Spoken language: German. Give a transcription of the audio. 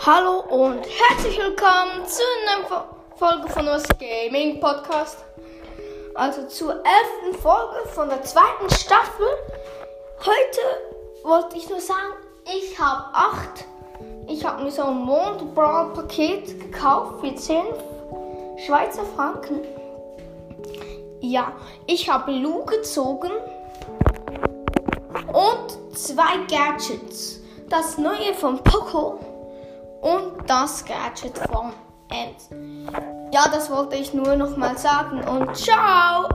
Hallo und herzlich willkommen zu einer Folge von uns Gaming Podcast. Also zur elften Folge von der zweiten Staffel. Heute wollte ich nur sagen, ich habe acht. Ich habe mir so ein Mond Brawl Paket gekauft für 10 Schweizer Franken. Ja, ich habe Lu gezogen und zwei Gadgets. Das neue von Poco das Gadget von Ant. Ja, das wollte ich nur noch mal sagen und ciao!